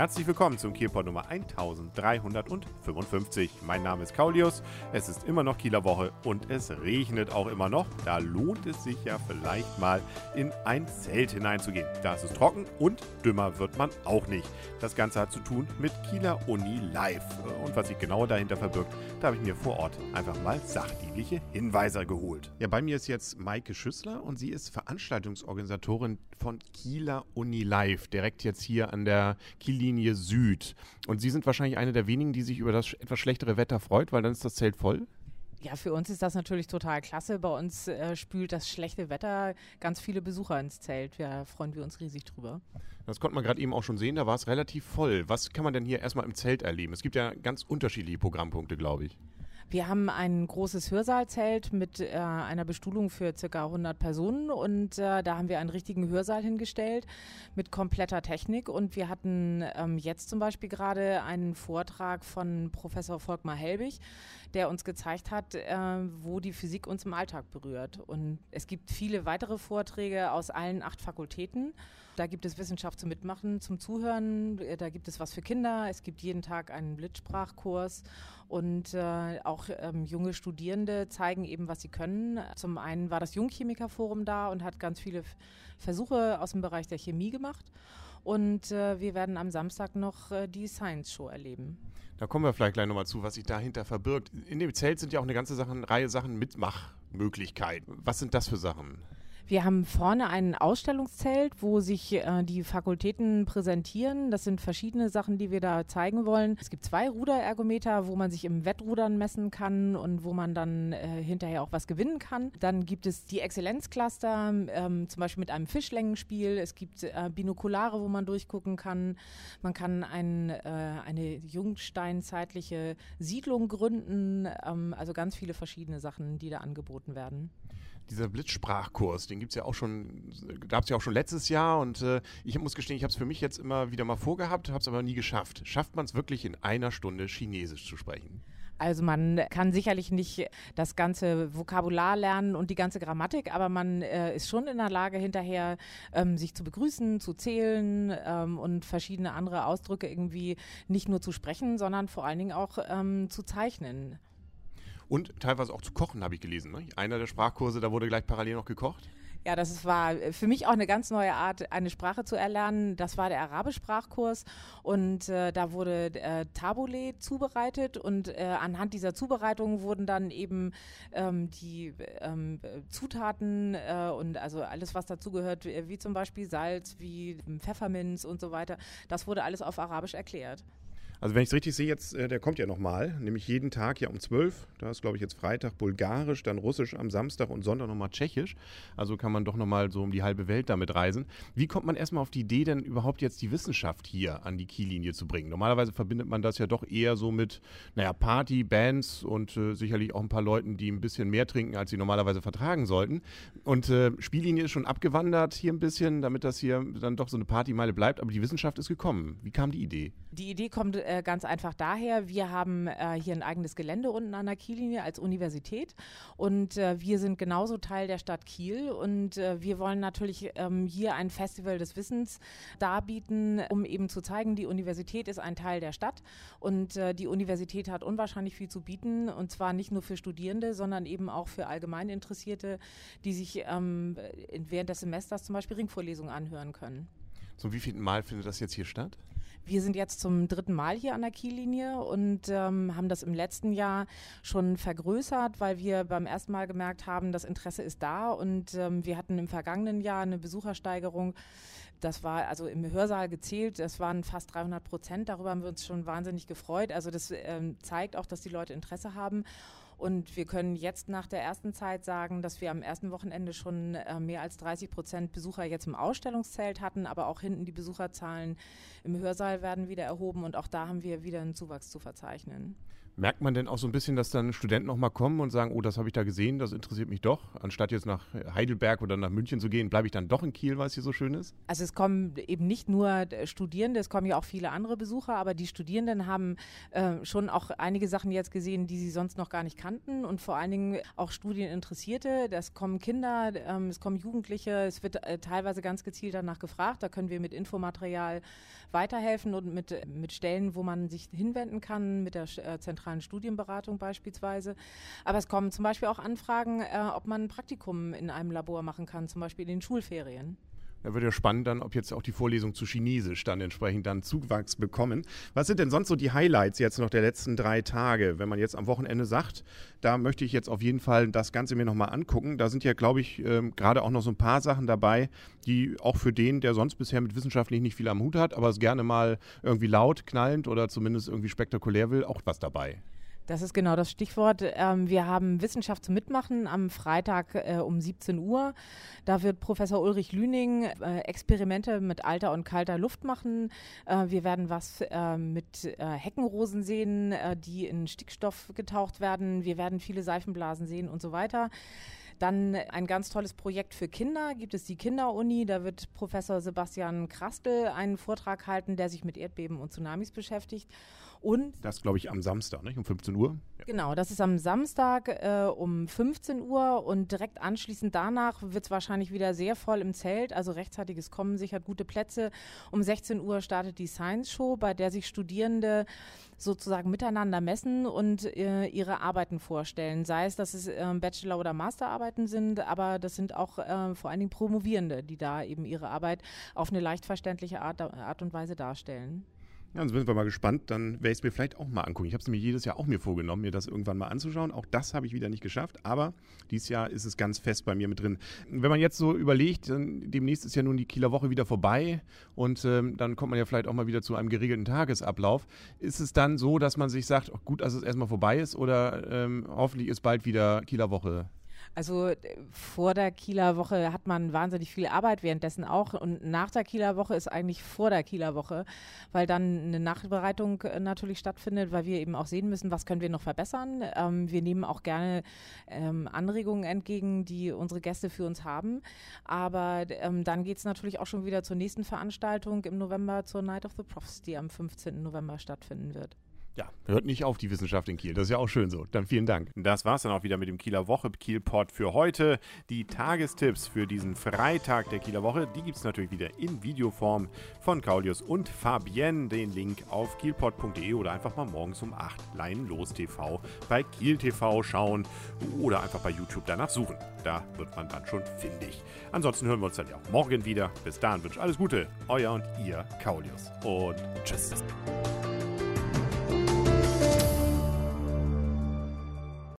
Herzlich willkommen zum Kielpot Nummer 1355. Mein Name ist Kaulius, es ist immer noch Kieler Woche und es regnet auch immer noch. Da lohnt es sich ja vielleicht mal in ein Zelt hineinzugehen. Da ist es trocken und dümmer wird man auch nicht. Das Ganze hat zu tun mit Kieler Uni Live. Und was sich genau dahinter verbirgt, da habe ich mir vor Ort einfach mal sachdienliche Hinweise geholt. Ja, bei mir ist jetzt Maike Schüssler und sie ist Veranstaltungsorganisatorin von Kieler Uni Live, direkt jetzt hier an der Kiel Ziellinie Süd. Und Sie sind wahrscheinlich eine der wenigen, die sich über das etwas schlechtere Wetter freut, weil dann ist das Zelt voll. Ja, für uns ist das natürlich total klasse. Bei uns äh, spült das schlechte Wetter ganz viele Besucher ins Zelt. Da freuen wir uns riesig drüber. Das konnte man gerade eben auch schon sehen, da war es relativ voll. Was kann man denn hier erstmal im Zelt erleben? Es gibt ja ganz unterschiedliche Programmpunkte, glaube ich. Wir haben ein großes Hörsaalzelt mit äh, einer Bestuhlung für circa 100 Personen und äh, da haben wir einen richtigen Hörsaal hingestellt mit kompletter Technik und wir hatten ähm, jetzt zum Beispiel gerade einen Vortrag von Professor Volkmar Helbig, der uns gezeigt hat, äh, wo die Physik uns im Alltag berührt. Und es gibt viele weitere Vorträge aus allen acht Fakultäten. Da gibt es Wissenschaft zum Mitmachen, zum Zuhören. Da gibt es was für Kinder. Es gibt jeden Tag einen Blitzsprachkurs und äh, auch ähm, junge Studierende zeigen eben, was sie können. Zum einen war das Jungchemikerforum da und hat ganz viele Versuche aus dem Bereich der Chemie gemacht. Und äh, wir werden am Samstag noch äh, die Science Show erleben. Da kommen wir vielleicht gleich nochmal zu, was sich dahinter verbirgt. In dem Zelt sind ja auch eine ganze Sachen, Reihe Sachen Mitmachmöglichkeiten. Was sind das für Sachen? Wir haben vorne ein Ausstellungszelt, wo sich äh, die Fakultäten präsentieren. Das sind verschiedene Sachen, die wir da zeigen wollen. Es gibt zwei Ruderergometer, wo man sich im Wettrudern messen kann und wo man dann äh, hinterher auch was gewinnen kann. Dann gibt es die Exzellenzcluster, ähm, zum Beispiel mit einem Fischlängenspiel. Es gibt äh, Binokulare, wo man durchgucken kann. Man kann ein, äh, eine jungsteinzeitliche Siedlung gründen. Ähm, also ganz viele verschiedene Sachen, die da angeboten werden dieser Blitzsprachkurs, den gibt es ja auch schon, gab es ja auch schon letztes Jahr und äh, ich muss gestehen, ich habe es für mich jetzt immer wieder mal vorgehabt, habe es aber nie geschafft. Schafft man es wirklich in einer Stunde Chinesisch zu sprechen? Also man kann sicherlich nicht das ganze Vokabular lernen und die ganze Grammatik, aber man äh, ist schon in der Lage, hinterher ähm, sich zu begrüßen, zu zählen ähm, und verschiedene andere Ausdrücke irgendwie nicht nur zu sprechen, sondern vor allen Dingen auch ähm, zu zeichnen. Und teilweise auch zu kochen, habe ich gelesen. Ne? Einer der Sprachkurse, da wurde gleich parallel noch gekocht. Ja, das war für mich auch eine ganz neue Art, eine Sprache zu erlernen. Das war der Arabisch-Sprachkurs und äh, da wurde äh, Tabule zubereitet und äh, anhand dieser Zubereitung wurden dann eben ähm, die ähm, Zutaten äh, und also alles, was dazugehört, wie zum Beispiel Salz, wie Pfefferminz und so weiter, das wurde alles auf Arabisch erklärt. Also wenn ich es richtig sehe, jetzt, äh, der kommt ja nochmal, nämlich jeden Tag ja um 12. Da ist, glaube ich, jetzt Freitag Bulgarisch, dann Russisch am Samstag und Sonntag nochmal Tschechisch. Also kann man doch nochmal so um die halbe Welt damit reisen. Wie kommt man erstmal auf die Idee, denn überhaupt jetzt die Wissenschaft hier an die Kiellinie zu bringen? Normalerweise verbindet man das ja doch eher so mit, naja, Party, Bands und äh, sicherlich auch ein paar Leuten, die ein bisschen mehr trinken, als sie normalerweise vertragen sollten. Und äh, Spiellinie ist schon abgewandert hier ein bisschen, damit das hier dann doch so eine Partymeile bleibt. Aber die Wissenschaft ist gekommen. Wie kam die Idee? Die Idee kommt äh, ganz einfach daher, wir haben äh, hier ein eigenes Gelände unten an der Kiellinie als Universität und äh, wir sind genauso Teil der Stadt Kiel und äh, wir wollen natürlich ähm, hier ein Festival des Wissens darbieten, um eben zu zeigen, die Universität ist ein Teil der Stadt und äh, die Universität hat unwahrscheinlich viel zu bieten und zwar nicht nur für Studierende, sondern eben auch für Allgemeininteressierte, die sich ähm, während des Semesters zum Beispiel Ringvorlesungen anhören können. Zum wievielten Mal findet das jetzt hier statt? Wir sind jetzt zum dritten Mal hier an der Kiellinie und ähm, haben das im letzten Jahr schon vergrößert, weil wir beim ersten Mal gemerkt haben, das Interesse ist da und ähm, wir hatten im vergangenen Jahr eine Besuchersteigerung. Das war also im Hörsaal gezählt, das waren fast 300 Prozent. Darüber haben wir uns schon wahnsinnig gefreut. Also das ähm, zeigt auch, dass die Leute Interesse haben. Und wir können jetzt nach der ersten Zeit sagen, dass wir am ersten Wochenende schon äh, mehr als 30 Prozent Besucher jetzt im Ausstellungszelt hatten, aber auch hinten die Besucherzahlen im Hörsaal werden wieder erhoben und auch da haben wir wieder einen Zuwachs zu verzeichnen. Merkt man denn auch so ein bisschen, dass dann Studenten noch mal kommen und sagen, oh, das habe ich da gesehen, das interessiert mich doch. Anstatt jetzt nach Heidelberg oder nach München zu gehen, bleibe ich dann doch in Kiel, weil es hier so schön ist? Also es kommen eben nicht nur Studierende, es kommen ja auch viele andere Besucher, aber die Studierenden haben äh, schon auch einige Sachen jetzt gesehen, die sie sonst noch gar nicht kannten und vor allen Dingen auch Studieninteressierte. Das kommen Kinder, ähm, es kommen Jugendliche, es wird äh, teilweise ganz gezielt danach gefragt. Da können wir mit Infomaterial weiterhelfen und mit, mit Stellen, wo man sich hinwenden kann, mit der äh, zentralen Studienberatung beispielsweise. Aber es kommen zum Beispiel auch Anfragen, äh, ob man ein Praktikum in einem Labor machen kann, zum Beispiel in den Schulferien. Da wird ja spannend dann, ob jetzt auch die Vorlesungen zu Chinesisch dann entsprechend dann Zuwachs bekommen. Was sind denn sonst so die Highlights jetzt noch der letzten drei Tage? Wenn man jetzt am Wochenende sagt, da möchte ich jetzt auf jeden Fall das Ganze mir nochmal angucken. Da sind ja, glaube ich, ähm, gerade auch noch so ein paar Sachen dabei, die auch für den, der sonst bisher mit wissenschaftlich nicht viel am Hut hat, aber es gerne mal irgendwie laut, knallend oder zumindest irgendwie spektakulär will, auch was dabei. Das ist genau das Stichwort. Ähm, wir haben Wissenschaft zum Mitmachen am Freitag äh, um 17 Uhr. Da wird Professor Ulrich Lüning äh, Experimente mit alter und kalter Luft machen. Äh, wir werden was äh, mit äh, Heckenrosen sehen, äh, die in Stickstoff getaucht werden. Wir werden viele Seifenblasen sehen und so weiter. Dann ein ganz tolles Projekt für Kinder gibt es die Kinderuni. Da wird Professor Sebastian Krastel einen Vortrag halten, der sich mit Erdbeben und Tsunamis beschäftigt. Und das glaube ich am Samstag, nicht? Um 15 Uhr? Ja. Genau, das ist am Samstag äh, um 15 Uhr und direkt anschließend danach wird es wahrscheinlich wieder sehr voll im Zelt. Also rechtzeitiges Kommen sichert gute Plätze. Um 16 Uhr startet die Science Show, bei der sich Studierende sozusagen miteinander messen und äh, ihre Arbeiten vorstellen. Sei es, dass es äh, Bachelor- oder Masterarbeiten sind, aber das sind auch äh, vor allen Dingen Promovierende, die da eben ihre Arbeit auf eine leicht verständliche Art, Art und Weise darstellen. Ja, dann sind wir mal gespannt. Dann werde ich es mir vielleicht auch mal angucken. Ich habe es mir jedes Jahr auch mir vorgenommen, mir das irgendwann mal anzuschauen. Auch das habe ich wieder nicht geschafft. Aber dieses Jahr ist es ganz fest bei mir mit drin. Wenn man jetzt so überlegt, demnächst ist ja nun die Kieler Woche wieder vorbei und ähm, dann kommt man ja vielleicht auch mal wieder zu einem geregelten Tagesablauf. Ist es dann so, dass man sich sagt, oh, gut, dass es erstmal vorbei ist oder ähm, hoffentlich ist bald wieder Kieler Woche also äh, vor der Kieler Woche hat man wahnsinnig viel Arbeit, währenddessen auch. Und nach der Kieler Woche ist eigentlich vor der Kieler Woche, weil dann eine Nachbereitung äh, natürlich stattfindet, weil wir eben auch sehen müssen, was können wir noch verbessern. Ähm, wir nehmen auch gerne ähm, Anregungen entgegen, die unsere Gäste für uns haben. Aber ähm, dann geht es natürlich auch schon wieder zur nächsten Veranstaltung im November, zur Night of the Profs, die am 15. November stattfinden wird. Ja, hört nicht auf die Wissenschaft in Kiel. Das ist ja auch schön so. Dann vielen Dank. Das war es dann auch wieder mit dem Kieler Woche Kielpot für heute. Die Tagestipps für diesen Freitag der Kieler Woche, die gibt es natürlich wieder in Videoform von Claudius und Fabienne. Den Link auf kielpot.de oder einfach mal morgens um 8 Leinenlos TV bei Kiel TV schauen oder einfach bei YouTube danach suchen. Da wird man dann schon findig. Ansonsten hören wir uns dann ja auch morgen wieder. Bis dahin wünsche alles Gute. Euer und ihr Kaulius. Und tschüss.